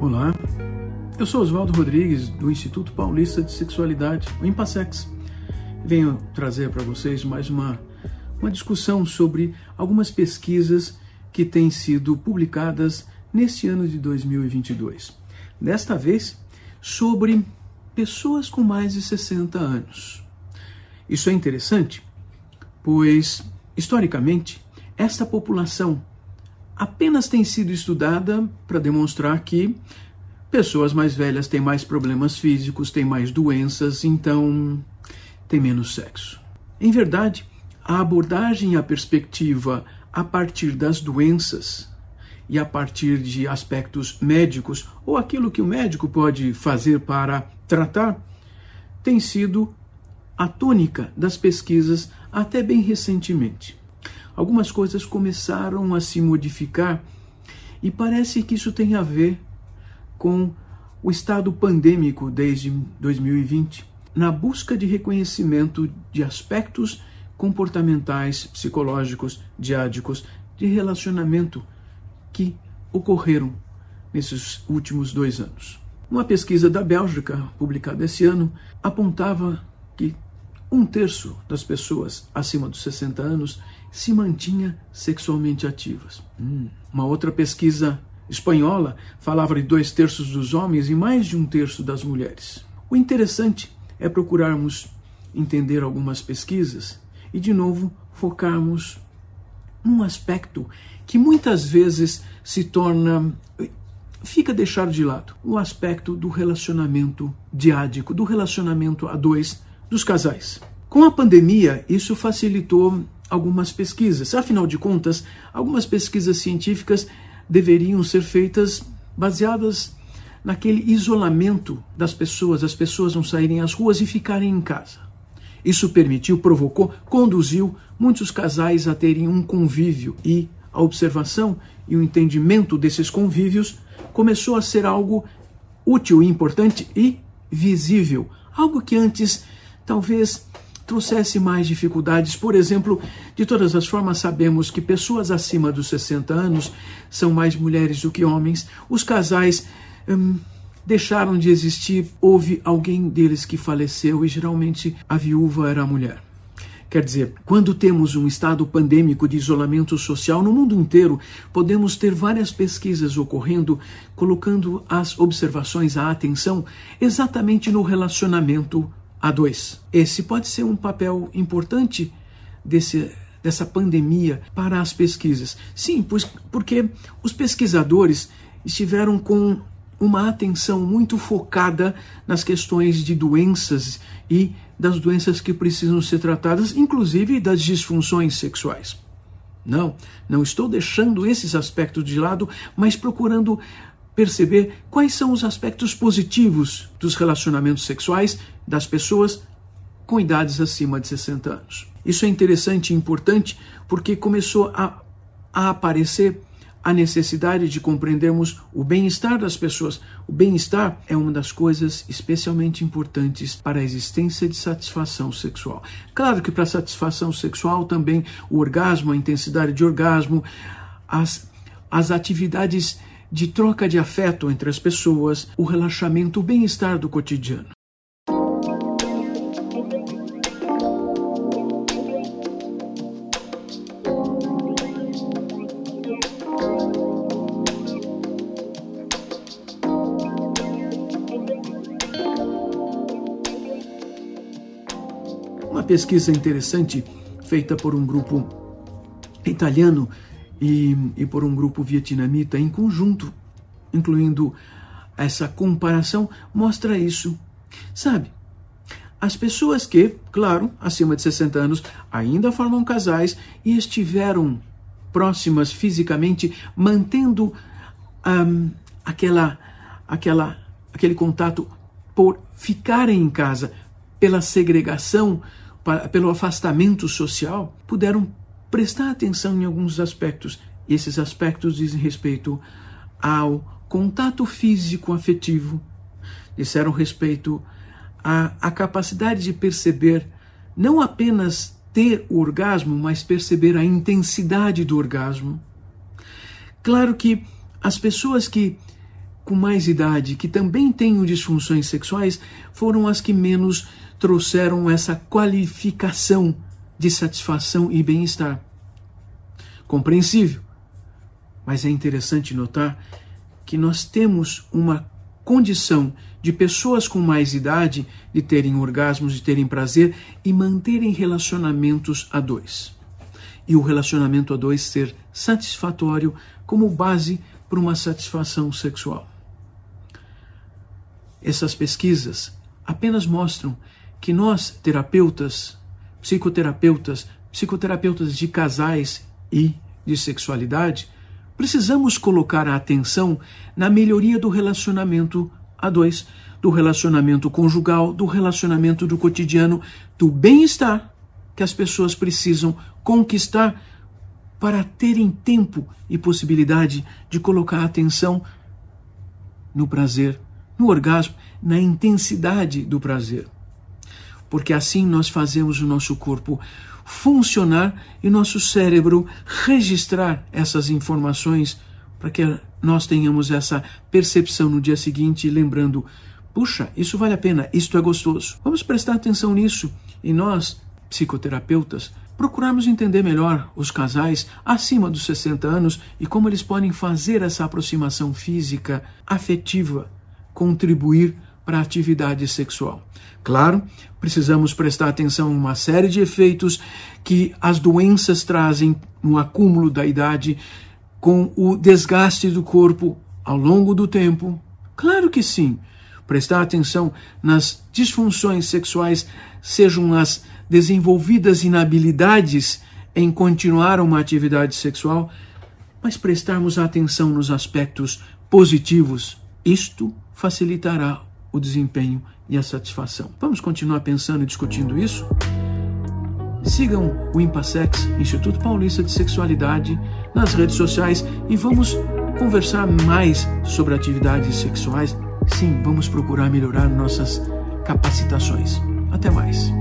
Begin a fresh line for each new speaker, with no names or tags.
Olá, eu sou Oswaldo Rodrigues, do Instituto Paulista de Sexualidade, o Impassex. Venho trazer para vocês mais uma, uma discussão sobre algumas pesquisas que têm sido publicadas neste ano de 2022. Desta vez, sobre pessoas com mais de 60 anos. Isso é interessante, pois, historicamente, esta população apenas tem sido estudada para demonstrar que pessoas mais velhas têm mais problemas físicos, têm mais doenças, então têm menos sexo. Em verdade, a abordagem e a perspectiva a partir das doenças e a partir de aspectos médicos ou aquilo que o médico pode fazer para tratar tem sido a tônica das pesquisas até bem recentemente algumas coisas começaram a se modificar e parece que isso tem a ver com o estado pandêmico desde 2020, na busca de reconhecimento de aspectos comportamentais, psicológicos, diádicos, de relacionamento que ocorreram nesses últimos dois anos. Uma pesquisa da Bélgica, publicada esse ano, apontava que um terço das pessoas acima dos 60 anos se mantinha sexualmente ativas. Hum. Uma outra pesquisa espanhola falava de dois terços dos homens e mais de um terço das mulheres. O interessante é procurarmos entender algumas pesquisas e, de novo, focarmos num aspecto que muitas vezes se torna. fica deixado de lado o aspecto do relacionamento diádico, do relacionamento a dois dos casais. Com a pandemia, isso facilitou algumas pesquisas. Afinal de contas, algumas pesquisas científicas deveriam ser feitas baseadas naquele isolamento das pessoas, as pessoas não saírem às ruas e ficarem em casa. Isso permitiu, provocou, conduziu muitos casais a terem um convívio e a observação e o entendimento desses convívios começou a ser algo útil e importante e visível, algo que antes talvez trouxesse mais dificuldades. Por exemplo, de todas as formas, sabemos que pessoas acima dos 60 anos são mais mulheres do que homens. Os casais hum, deixaram de existir, houve alguém deles que faleceu e geralmente a viúva era a mulher. Quer dizer, quando temos um estado pandêmico de isolamento social no mundo inteiro, podemos ter várias pesquisas ocorrendo, colocando as observações, a atenção exatamente no relacionamento a dois. Esse pode ser um papel importante desse, dessa pandemia para as pesquisas. Sim, pois, porque os pesquisadores estiveram com uma atenção muito focada nas questões de doenças e das doenças que precisam ser tratadas, inclusive das disfunções sexuais. Não, não estou deixando esses aspectos de lado, mas procurando perceber quais são os aspectos positivos dos relacionamentos sexuais das pessoas com idades acima de 60 anos. Isso é interessante e importante porque começou a, a aparecer a necessidade de compreendermos o bem-estar das pessoas. O bem-estar é uma das coisas especialmente importantes para a existência de satisfação sexual. Claro que para a satisfação sexual também o orgasmo, a intensidade de orgasmo, as, as atividades de troca de afeto entre as pessoas, o relaxamento, o bem-estar do cotidiano. Uma pesquisa interessante feita por um grupo italiano e, e por um grupo vietnamita em conjunto, incluindo essa comparação, mostra isso. Sabe, as pessoas que, claro, acima de 60 anos, ainda formam casais e estiveram próximas fisicamente, mantendo um, aquela, aquela, aquele contato por ficarem em casa, pela segregação, pelo afastamento social, puderam prestar atenção em alguns aspectos. Esses aspectos dizem respeito ao contato físico afetivo, disseram respeito à, à capacidade de perceber não apenas ter o orgasmo, mas perceber a intensidade do orgasmo. Claro que as pessoas que com mais idade, que também têm disfunções sexuais, foram as que menos trouxeram essa qualificação de satisfação e bem-estar. Compreensível. Mas é interessante notar que nós temos uma condição de pessoas com mais idade de terem orgasmos, de terem prazer e manterem relacionamentos a dois. E o relacionamento a dois ser satisfatório como base para uma satisfação sexual. Essas pesquisas apenas mostram que nós, terapeutas, psicoterapeutas, psicoterapeutas de casais e de sexualidade, precisamos colocar a atenção na melhoria do relacionamento a dois, do relacionamento conjugal, do relacionamento do cotidiano, do bem-estar que as pessoas precisam conquistar para terem tempo e possibilidade de colocar atenção no prazer, no orgasmo, na intensidade do prazer. Porque assim nós fazemos o nosso corpo funcionar e nosso cérebro registrar essas informações para que nós tenhamos essa percepção no dia seguinte, lembrando: puxa, isso vale a pena, isto é gostoso. Vamos prestar atenção nisso e nós, psicoterapeutas, procurarmos entender melhor os casais acima dos 60 anos e como eles podem fazer essa aproximação física, afetiva, contribuir para a atividade sexual. Claro, precisamos prestar atenção em uma série de efeitos que as doenças trazem no acúmulo da idade, com o desgaste do corpo ao longo do tempo. Claro que sim. Prestar atenção nas disfunções sexuais, sejam as desenvolvidas inabilidades em continuar uma atividade sexual, mas prestarmos atenção nos aspectos positivos. Isto facilitará o desempenho e a satisfação. Vamos continuar pensando e discutindo isso? Sigam o Impassex, Instituto Paulista de Sexualidade, nas redes sociais e vamos conversar mais sobre atividades sexuais. Sim, vamos procurar melhorar nossas capacitações. Até mais.